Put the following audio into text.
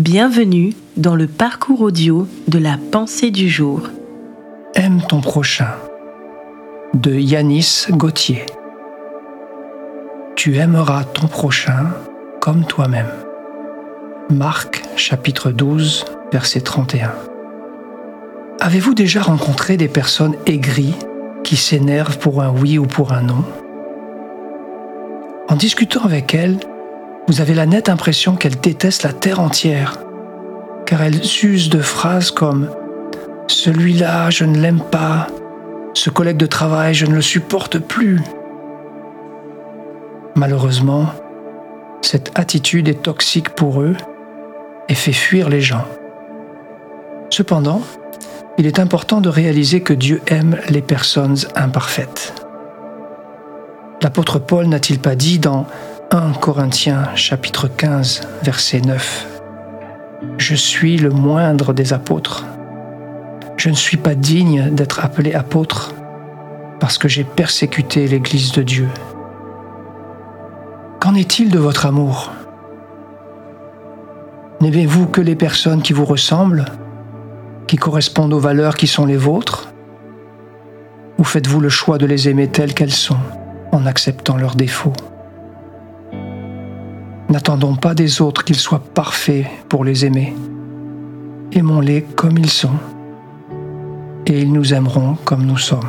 Bienvenue dans le parcours audio de la pensée du jour. Aime ton prochain de Yanis Gauthier. Tu aimeras ton prochain comme toi-même. Marc chapitre 12 verset 31. Avez-vous déjà rencontré des personnes aigries qui s'énervent pour un oui ou pour un non? En discutant avec elles, vous avez la nette impression qu'elles détestent la terre entière, car elles usent de phrases comme ⁇ Celui-là, je ne l'aime pas ⁇ Ce collègue de travail, je ne le supporte plus ⁇ Malheureusement, cette attitude est toxique pour eux et fait fuir les gens. Cependant, il est important de réaliser que Dieu aime les personnes imparfaites. L'apôtre Paul n'a-t-il pas dit dans 1 Corinthiens chapitre 15 verset 9 Je suis le moindre des apôtres. Je ne suis pas digne d'être appelé apôtre parce que j'ai persécuté l'Église de Dieu. Qu'en est-il de votre amour? N'aimez-vous que les personnes qui vous ressemblent qui correspondent aux valeurs qui sont les vôtres? Ou faites-vous le choix de les aimer telles qu'elles sont, en acceptant leurs défauts? N'attendons pas des autres qu'ils soient parfaits pour les aimer. Aimons-les comme ils sont, et ils nous aimeront comme nous sommes.